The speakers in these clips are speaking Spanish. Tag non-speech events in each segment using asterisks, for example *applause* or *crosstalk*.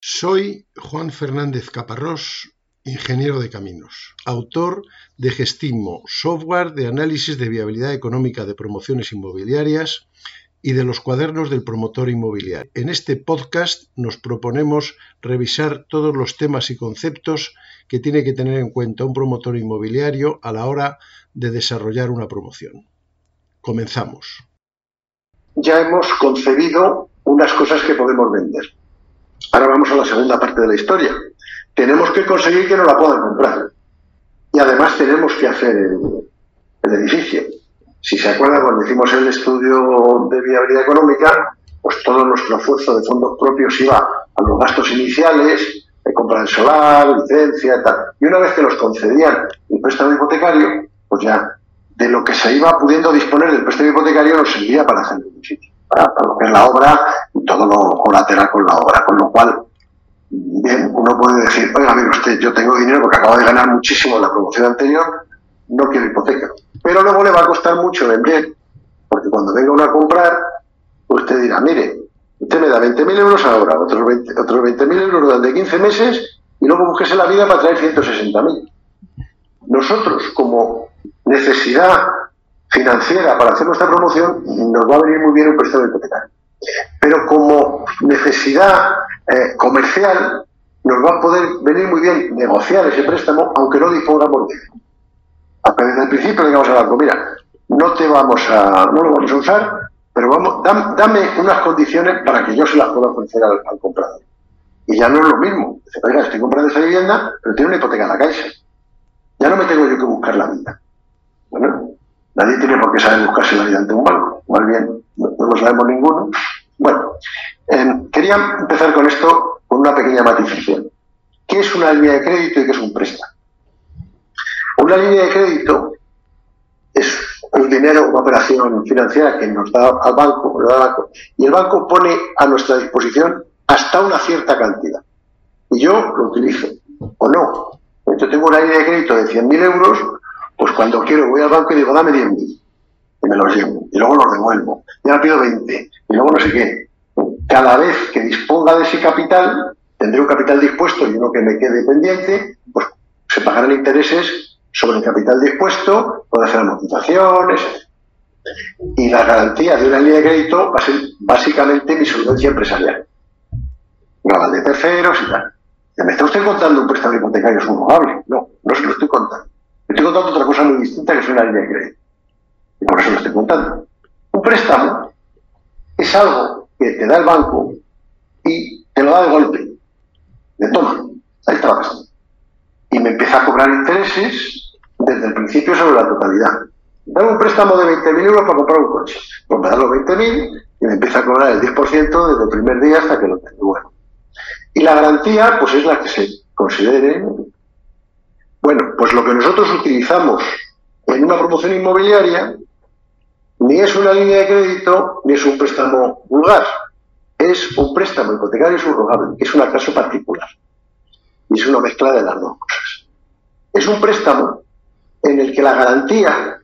Soy Juan Fernández Caparrós, ingeniero de caminos, autor de Gestimo, software de análisis de viabilidad económica de promociones inmobiliarias y de los cuadernos del promotor inmobiliario. En este podcast nos proponemos revisar todos los temas y conceptos que tiene que tener en cuenta un promotor inmobiliario a la hora de desarrollar una promoción. Comenzamos. Ya hemos concebido unas cosas que podemos vender Ahora vamos a la segunda parte de la historia. Tenemos que conseguir que no la puedan comprar. Y además tenemos que hacer el, edificio. Si se acuerdan, cuando hicimos el estudio de viabilidad económica, pues todo nuestro esfuerzo de fondos propios iba a los gastos iniciales, de compra del solar, licencia tal. Y una vez que nos concedían el préstamo hipotecario, pues ya de lo que se iba pudiendo disponer del préstamo hipotecario nos servía para hacer el edificio para, lo que es la obra y todo lo colateral con la obra. Con lo cual, bien, uno puede decir, oiga, mire usted, yo tengo dinero porque acabo de ganar muchísimo en la promoción anterior, no quiero hipoteca. Pero luego le va a costar mucho vender, porque cuando venga uno a comprar, usted dirá, mire, usted me da 20.000 euros ahora, otros 20.000 otros 20 euros durante 15 meses y luego búsquese la vida para traer 160.000. Nosotros, como necesidad financiera para hacer nuestra promoción, nos va a venir muy bien un préstamo hipotecario. Pero como necesidad eh, comercial, nos va a poder venir muy bien negociar ese préstamo, aunque no dispongamos de él. Desde el principio le digamos al banco, mira, no te vamos a, no lo vamos a usar, pero vamos, dame unas condiciones para que yo se las pueda ofrecer al, comprador. Y ya no es lo mismo. Dice, oiga, estoy comprando esa vivienda, pero tiene una hipoteca en la caixa. Ya no me tengo yo que buscar la vida. Bueno, Nadie tiene por qué saber buscarse la vida ante un banco. Más bien, no, lo sabemos ninguno. Bueno, em, quería empezar con esto con una pequeña matización. ¿Qué es una línea de crédito y qué es un préstamo? Una línea de crédito es un dinero, una operación financiera que nos da al banco, da al banco, y el banco pone a nuestra disposición hasta una cierta cantidad. Y yo lo utilizo, o no. Yo tengo una línea de crédito de 100.000 euros pues cuando quiero voy al banco y digo, dame 10.000 y me los llevo. Y luego los devuelvo. Y ahora pido 20 y luego no sé qué. Cada vez que disponga de ese capital, tendré un capital dispuesto y uno que me quede pendiente, pues se pagarán intereses sobre el capital dispuesto, puedo hacer amortizaciones. Y la garantía de una línea de crédito va a ser básicamente mi solvencia empresarial. Grabar de terceros y tal. ¿Me está usted contando un préstamo hipotecario subrogable? No, no se lo estoy contando. Estoy contando otra cosa muy distinta que es una línea de crédito. Y por eso lo estoy contando. Un préstamo es algo que te da el banco y te lo da de golpe. De toma, ahí está Y me empieza a cobrar intereses desde el principio sobre la totalidad. Dame un préstamo de 20.000 euros para comprar un coche. Pues me da los 20.000 y me empieza a cobrar el 10% desde el primer día hasta que lo tengo. Y la garantía, pues es la que se considere bueno, pues lo que nosotros utilizamos en una promoción inmobiliaria ni es una línea de crédito ni es un préstamo vulgar. Es un préstamo hipotecario subrogable, es un caso particular. Y es una mezcla de las dos cosas. Es un préstamo en el que la garantía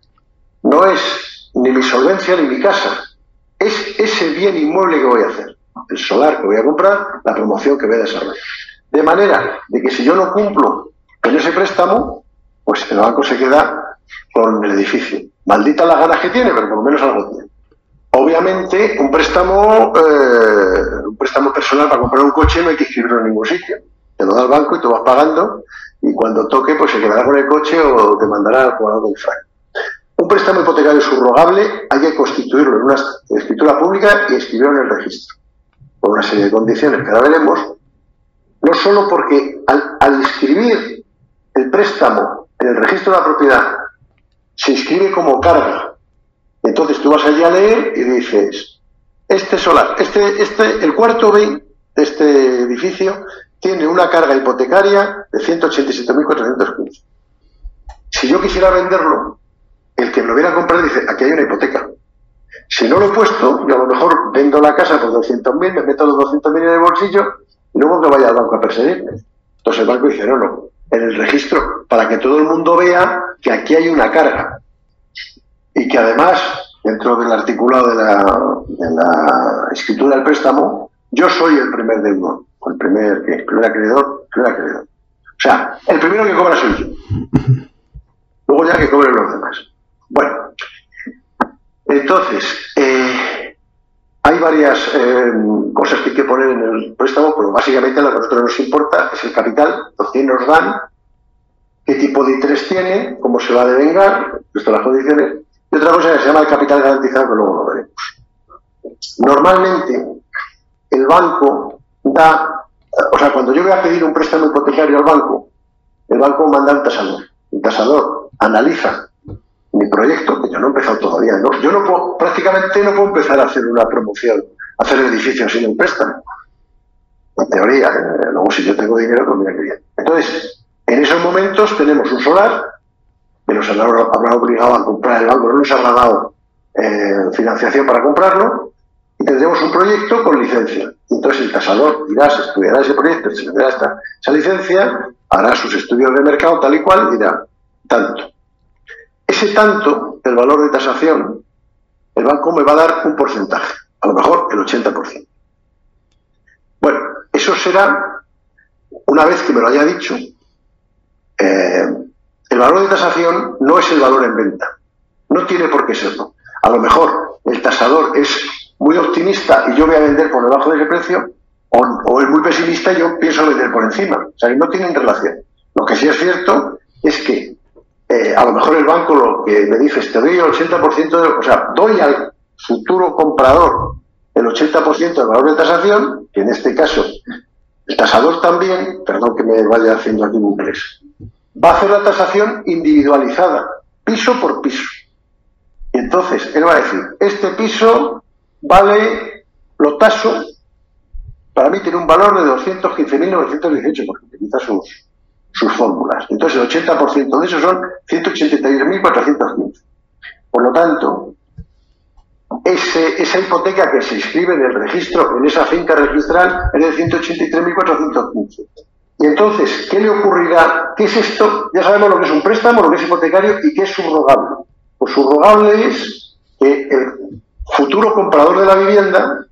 no es ni mi solvencia ni mi casa, es ese bien inmueble que voy a hacer, el solar que voy a comprar, la promoción que voy a desarrollar. De manera de que si yo no cumplo con ese préstamo, pues el banco se queda con el edificio. Maldita las ganas que tiene, pero por lo menos algo tiene. Obviamente, un préstamo, eh, un préstamo personal para comprar un coche no hay que escribirlo en ningún sitio. Te lo da el banco y tú vas pagando y cuando toque, pues se quedará con el coche o te mandará al jugador del frank. Un préstamo hipotecario subrogable hay que constituirlo en una escritura pública y escribirlo en el registro, por una serie de condiciones que ahora veremos, no solo porque al, al el préstamo en el registro de la propiedad se inscribe como carga. Entonces tú vas allí a leer y dices, este solar, este, este, el cuarto B de este edificio tiene una carga hipotecaria de 187.415. Si yo quisiera venderlo, el que me lo viera a comprar dice, aquí hay una hipoteca. Si no lo he puesto, yo a lo mejor vendo la casa por 200.000, me meto los 200.000 en el bolsillo y luego que vaya al banco a perseguirme. Entonces el banco dice, no, no, en el registro para que todo el mundo vea que aquí hay una carga y que además, dentro del articulado de la, escritura del préstamo, yo soy el primer deudor. el primer, el primer acreedor, primer acreedor. O sea, el primero que cobra soy yo. Luego ya que cobren los demás. Bueno, entonces, eh, hay varias eh, cosas que hay que poner en el préstamo, pero básicamente lo que a nosotros nos importa es el capital, lo que nos dan, qué tipo de interés tiene, cómo se va a devengar, esto las condiciones, y otra cosa que se llama el capital garantizado, que luego lo veremos. Normalmente, el banco da, o sea, cuando yo voy a pedir un préstamo hipotecario al banco, el banco manda un tasador. El tasador analiza proyecto, que yo no he empezado todavía, ¿no? yo no puedo, prácticamente no puedo empezar a hacer una promoción, hacer edificios sin un préstamo. En teoría, eh, luego si yo tengo dinero, pues mira que. Entonces, en esos momentos tenemos un solar, que nos habrá obligado a comprar el banco, no nos habrá dado eh, financiación para comprarlo, y tendremos un proyecto con licencia. Entonces el casador irá, estudiará ese proyecto, se le esta, esa licencia, hará sus estudios de mercado tal y cual y dirá tanto. Ese tanto, el valor de tasación, el banco me va a dar un porcentaje, a lo mejor el 80%. Bueno, eso será, una vez que me lo haya dicho, eh, el valor de tasación no es el valor en venta. No tiene por qué serlo. A lo mejor el tasador es muy optimista y yo voy a vender por debajo de ese precio, o, es muy pesimista y yo pienso vender por encima. O sea, no tienen relación. Lo que sí es cierto es que eh, a lo mejor el banco lo que me dice te doy el 80% de, o sea, doy al futuro comprador el 80% del valor de tasación, que en este caso el tasador también, perdón que me vaya haciendo aquí un inglés, va a hacer la tasación individualizada, piso por piso. Y entonces él va a decir, este piso vale, lo taso, para mí tiene un valor de 215.918, porque utiliza sus, sus fórmulas. Entonces el 80% de eso son 183.415. Por lo tanto, ese, esa hipoteca que se inscribe en el registro, en esa finca registral, es de 183.415. Y entonces, ¿qué le ocurrirá? ¿Qué es esto? Ya sabemos lo que es un préstamo, lo que es hipotecario y qué es subrogable. Pues subrogable es que el futuro comprador de la vivienda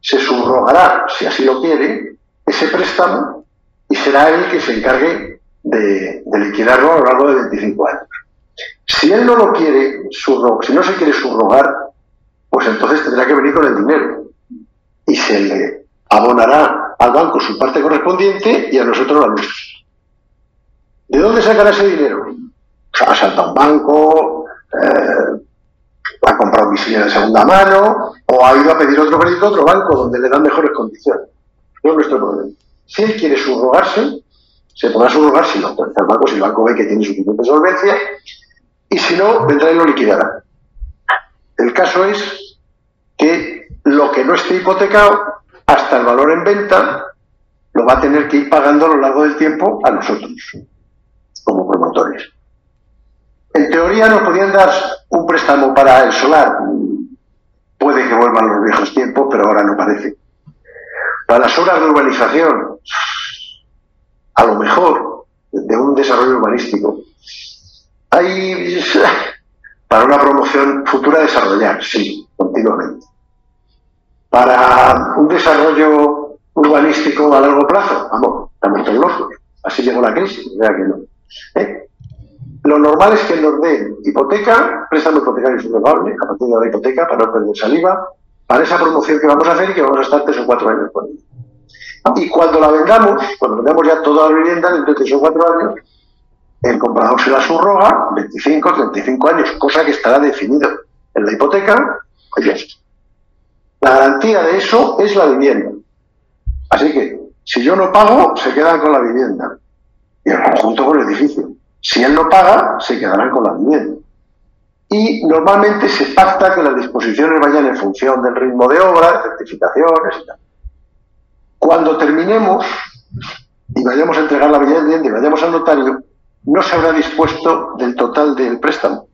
se subrogará, si así lo quiere, ese préstamo y será él que se encargue de, liquidarlo a lo largo de 25 años. Si él no lo quiere, si no se quiere subrogar, pues entonces tendrá que venir con el dinero y se le abonará al banco su parte correspondiente y a nosotros la nuestra. ¿De dónde sacará ese dinero? ha saltado un banco, eh, ha comprado visilla de segunda mano o ha ido a pedir otro crédito a otro banco donde le dan mejores condiciones. No es nuestro problema. Si él quiere subrogarse, se podrá subrogar si no el banco, si el banco ve que tiene suficiente solvencia y si no, vendrá y lo liquidará. El caso es que lo que no esté hipotecado, hasta el valor en venta, lo va a tener que ir pagando a lo largo del tiempo a nosotros, como promotores. En teoría nos podían dar un préstamo para el solar. Puede que vuelvan los viejos tiempos, pero ahora no parece. Para las obras de urbanización, a lo mejor, de un desarrollo urbanístico, hay *laughs* para una promoción futura desarrollar, sí, continuamente. Para un desarrollo urbanístico a largo plazo, vamos, estamos locos. Así llegó la crisis, vea que no. ¿Eh? Lo normal es que nos den hipoteca, préstamo hipotecario subrogable, a partir de la hipoteca, para no perder saliva, para esa promoción que vamos a hacer y que vamos a estar tres o cuatro años con ella. Y cuando la vendamos, cuando vendamos ya toda la vivienda, dentro de tres o cuatro años, el comprador se la subroga, 25, 35 años, cosa que estará definido en la hipoteca, la garantía de eso es la vivienda. Así que, si yo no pago, se quedan con la vivienda y el conjunto con el edificio. Si él no paga, se quedarán con la vivienda. Y normalmente se pacta que las disposiciones vayan en función del ritmo de obra, de certificaciones y tal. Cuando terminemos y vayamos a entregar la vivienda y vayamos al notario, no se habrá dispuesto del total del préstamo,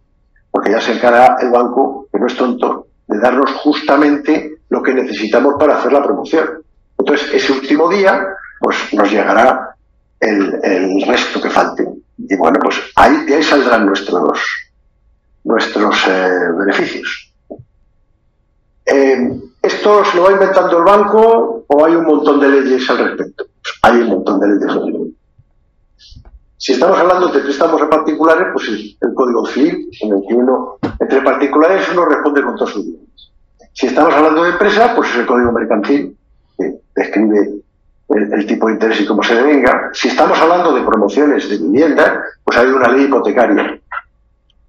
porque ya se encarga el banco, que no es tonto, de darnos justamente lo que necesitamos para hacer la promoción. Entonces, ese último día, pues nos llegará el, el resto que falte. Y bueno, pues ahí, de ahí saldrán nuestros, nuestros eh, beneficios. Eh, ¿Esto se lo va inventando el banco o hay un montón de leyes al respecto? Pues hay un montón de leyes al respecto. Si estamos hablando de préstamos a particulares, pues el, el Código Civil, en el que uno, entre particulares, uno responde con todos sus bienes. Si estamos hablando de empresa, pues es el Código Mercantil, que describe el, tipo de interés y cómo se devenga. Si estamos hablando de promociones de vivienda, pues hay una ley hipotecaria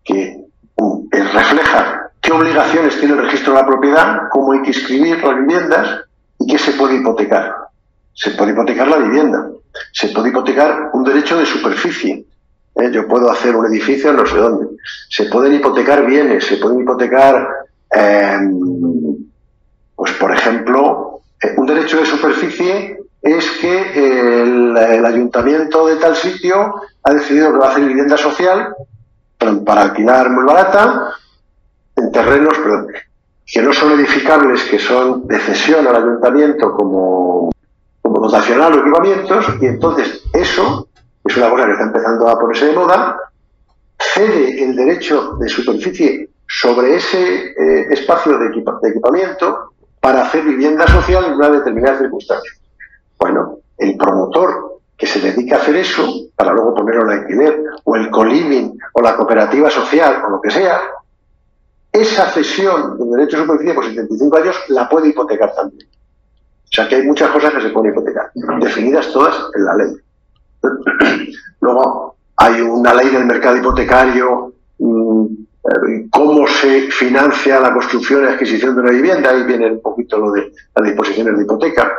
que uh, refleja qué obligaciones tiene el registro de la propiedad, cómo hay que inscribir las viviendas y qué se puede hipotecar. Se puede hipotecar la vivienda, se puede hipotecar un derecho de superficie. ¿eh? Yo puedo hacer un edificio no sé dónde. Se pueden hipotecar bienes, se pueden hipotecar, eh, pues por ejemplo, eh, un derecho de superficie es que el, ayuntamiento de tal sitio ha decidido que va a hacer vivienda social para alquilar muy barata en terrenos que no son edificables, que son de cesión al ayuntamiento como, como dotacional o equipamientos, y entonces eso es una cosa que está empezando a ponerse de moda, cede el derecho de superficie sobre ese eh, espacio de, de equipamiento para hacer vivienda social en una determinada circunstancia. Bueno, el promotor que se dedica a hacer eso, para luego ponerlo en alquiler, o el coliving, o la cooperativa social, o lo que sea, esa cesión de derecho de superficie por 75 años la puede hipotecar también. O sea que hay muchas cosas que se pueden hipotecar, definidas todas en la ley. *clears throat* Luego hay una ley del mercado hipotecario, mm, eh, cómo se financia la construcción y adquisición de una vivienda, ahí viene un poquito lo de las disposiciones de hipoteca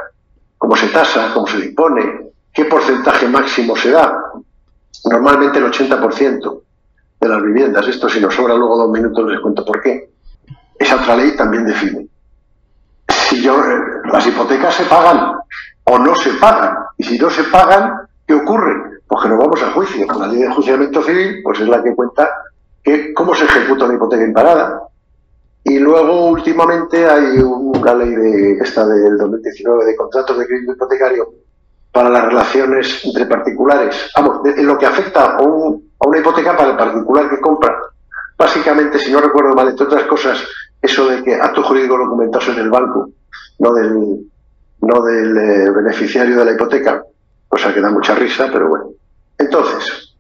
cómo se tasa, cómo se dispone, qué porcentaje máximo se da. Normalmente el 80% de las viviendas. Esto si nos sobra luego dos minutos les cuento por qué. Esa otra ley también define. Si yo, eh, las hipotecas se pagan o no se pagan. Y si no se pagan, ¿qué ocurre? Pues que nos vamos a juicio. La ley de enjuiciamiento civil pues es la que cuenta que cómo se ejecuta una hipoteca imparada, y luego, últimamente, hay una ley de esta del 2019 de contratos de crédito hipotecario para las relaciones entre particulares. Vamos, en lo que afecta a, una hipoteca para el particular que compra. Básicamente, si no recuerdo mal, entre otras cosas, eso de que acto jurídico documentados en el banco, no del, no del eh, beneficiario de la hipoteca, cosa que da mucha risa, pero bueno. Entonces,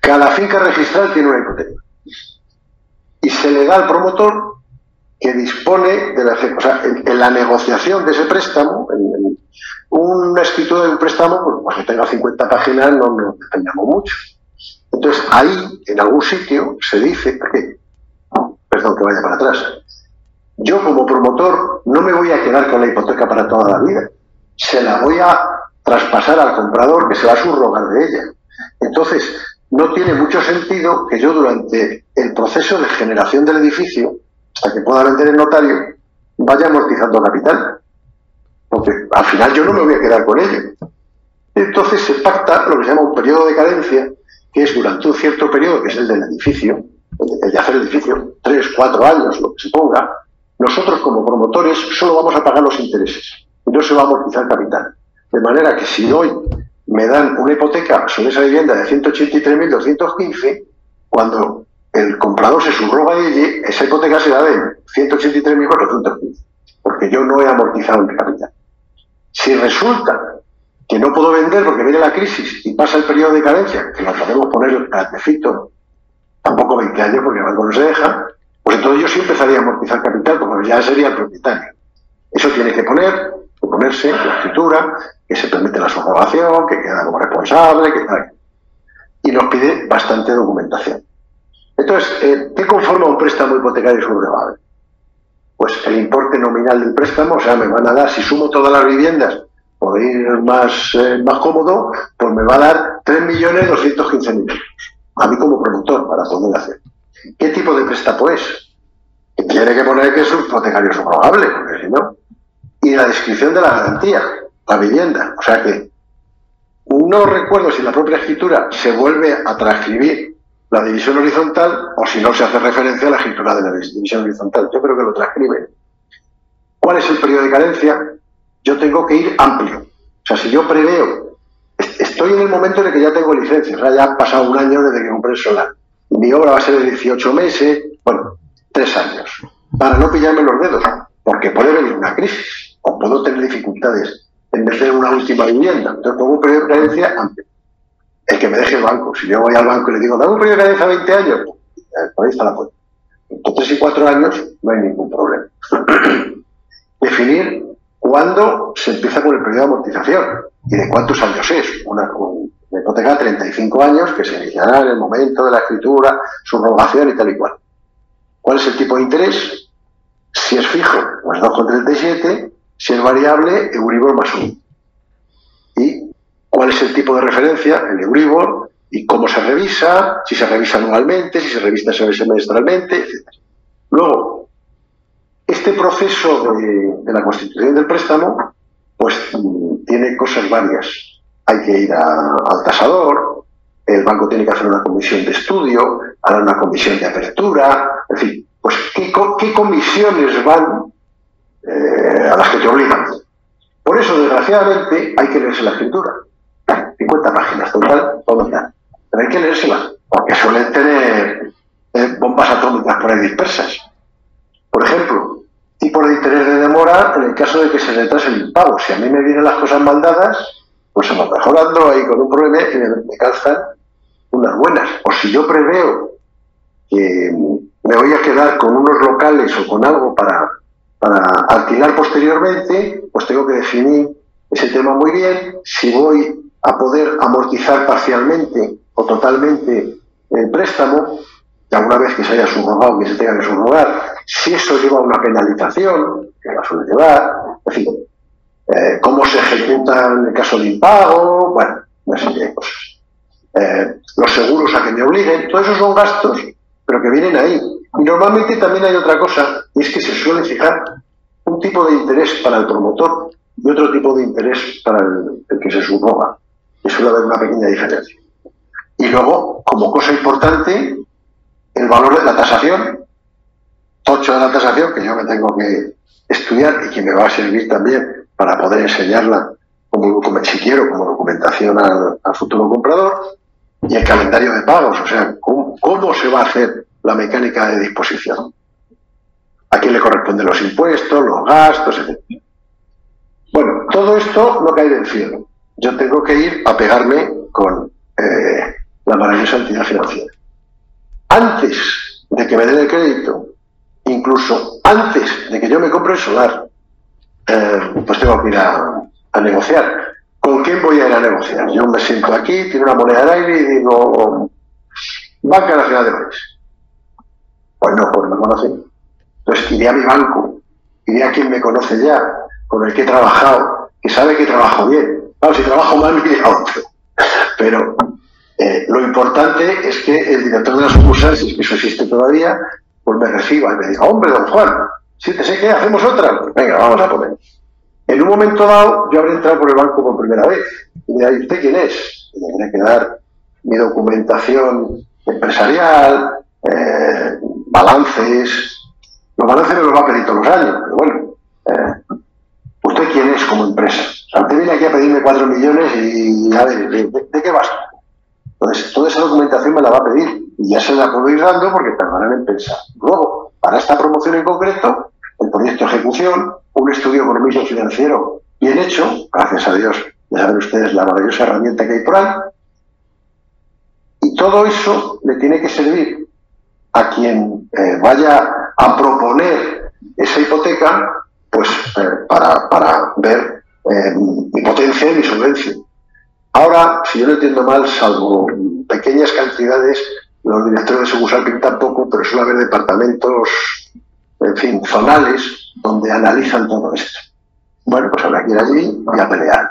cada finca registral tiene una hipoteca. Y se le da al promotor que dispone de la, o sea, en, la negociación de ese préstamo, en, una escritura de un préstamo, pues, que tenga 50 páginas no nos dependamos mucho. Entonces, ahí, en algún sitio, se dice, perdón que vaya para atrás, yo como promotor no me voy a quedar con la hipoteca para toda la vida, se la voy a traspasar al comprador que se va a subrogar de ella. Entonces, no tiene mucho sentido que yo durante el proceso de generación del edificio hasta que pueda vender el notario, vaya amortizando capital. Porque al final yo no me voy a quedar con ello. Entonces se pacta lo que se llama un periodo de cadencia, que es durante un cierto periodo, que es el del edificio, el de hacer el edificio, tres, cuatro años, lo que se ponga, nosotros como promotores solo vamos a pagar los intereses. No se va a amortizar capital. De manera que si hoy me dan una hipoteca sobre esa vivienda de 183.215, cuando el comprador se subroga de allí, esa hipoteca será de 183.415, porque yo no he amortizado mi capital. Si resulta que no puedo vender porque viene la crisis y pasa el periodo de cadencia, que lo podemos poner al defecto, tampoco 20 años porque el banco no se deja, pues entonces yo sí empezaría a amortizar capital porque ya sería el propietario. Eso tiene que poner, que ponerse la escritura, que se permite la subrogación, que queda como responsable, que tal. Y nos pide bastante documentación. Entonces, eh, ¿qué conforma un préstamo hipotecario subrogable? Pues el importe nominal del préstamo, o sea, me van a dar, si sumo todas las viviendas, por ir más, eh, más cómodo, pues me va a dar 3.215.000 euros. A mí como promotor, para poder hacer. ¿Qué tipo de préstamo es? tiene que poner que es un hipotecario subrogable, porque si no. Y la descripción de la garantía, la vivienda. O sea que no recuerdo si la propia escritura se vuelve a transcribir la división horizontal o si no se hace referencia a la escritura de la división horizontal. Yo creo que lo transcribe. ¿Cuál es el periodo de carencia? Yo tengo que ir amplio. O sea, si yo preveo, estoy en el momento en el que ya tengo licencia, o sea, ya ha pasado un año desde que compré el solar. Mi obra va a ser de 18 meses, bueno, tres años, para no pillarme los dedos. porque puede venir una crisis o puedo tener dificultades en vender una última vivienda. Entonces pongo un periodo de cadencia amplio. El que me deje el banco. Si yo voy al banco y le digo, dame un periodo de cadencia 20 años, pues, por ahí está la puerta. Entonces, y cuatro años no hay ningún problema. *clears throat* Definir cuándo se empieza con el periodo de amortización y de cuántos años es. Una, una hipoteca de 35 años que se iniciará en el momento de la escritura, subrogación y tal y cual. ¿Cuál es el tipo de interés? Si es fijo, pues 2,37. Si es variable, Euribor más 1. ¿Y cuál es el tipo de referencia? El Euribor. ¿Y cómo se revisa? Si se revisa anualmente, si se revisa semestralmente, etc. Luego, este proceso de, la constitución del préstamo, pues tiene cosas varias. Hay que ir al tasador, el banco tiene que hacer una comisión de estudio, hará una comisión de apertura, en fin, pues qué, qué comisiones van eh, a las que te obligan. Por eso, desgraciadamente, hay que leerse la escritura. 50 páginas, total, todo Pero hay que leérsela, porque suelen tener eh, bombas atómicas por ahí dispersas. Por ejemplo, de interés de demora en el caso de que se retrase el impago. Si a mí me vienen las cosas mal dadas, pues se va mejorando ahí con un problema y me, me calzan unas buenas. O si yo preveo que me voy a quedar con unos locales o con algo para, para alquilar posteriormente, pues tengo que definir ese tema muy bien. Si voy a poder amortizar parcialmente o totalmente el préstamo, ya una vez que se haya subrogado, que se tenga que subrogar, si eso lleva a una penalización, que la suele llevar, en fin, eh, cómo se ejecuta en el caso de impago, bueno, una serie de cosas. Eh, los seguros a que me obliguen, todos esos son gastos, pero que vienen ahí. Y normalmente también hay otra cosa, y es que se suele fijar un tipo de interés para el promotor y otro tipo de interés para el, el que se subroga. Y suele haber una pequeña diferencia. Y luego, como cosa importante, el valor de la tasación, tocho de la tasación, que yo me tengo que estudiar y que me va a servir también para poder enseñarla como si quiero, como documentación al, futuro comprador, y el calendario de pagos, o sea, ¿cómo, cómo se va a hacer la mecánica de disposición. A quién le corresponden los impuestos, los gastos, etc. Bueno, todo esto no cae del cielo. Yo tengo que ir a pegarme con eh, la maravillosa entidad financiera. Antes de que me den el crédito, incluso antes de que yo me compre el solar, eh, pues tengo que ir a, negociar. ¿Con quién voy a ir a negociar? Yo me siento aquí, tiene una moneda de aire y digo, Banca Nacional de Valores. Pues no, pues me conocen. Entonces iré a mi banco, iré a quien me conoce ya, con el que he trabajado, que sabe que trabajo bien. Claro, si trabajo mal, *laughs* iré a otro. Pero eh, lo importante es que el director de la sucursal, si que eso existe todavía, pues me reciba y me diga, hombre, don Juan, si te sé que hacemos otra, venga, vamos a poner. En un momento dado, yo habré entrado por el banco por primera vez. Y me dirá, ¿usted quién es? Y tendré que dar mi documentación empresarial, eh, balances. Los balances me los va a pedir todos los años, pero bueno. Eh, ¿Usted quién es como empresa? O sea, usted viene aquí a pedirme cuatro millones y a ver, ¿de, de, de qué vas? Entonces, toda esa documentación me la va a pedir y ya se la puedo ir dando porque tardarán en pensar. Luego, para esta promoción en concreto, el proyecto de ejecución, un estudio económico financiero bien hecho, gracias a Dios, ya saben ustedes la maravillosa herramienta que hay por ahí, y todo eso le tiene que servir a quien eh, vaya a proponer esa hipoteca, pues eh, para, para, ver eh, mi potencia y mi solvencia. Ahora, si yo no entiendo mal, salvo pequeñas cantidades, los directores de sucursal pintan poco, pero suele haber departamentos, en fin, zonales, donde analizan todo esto. Bueno, pues habrá que ir allí y a pelear.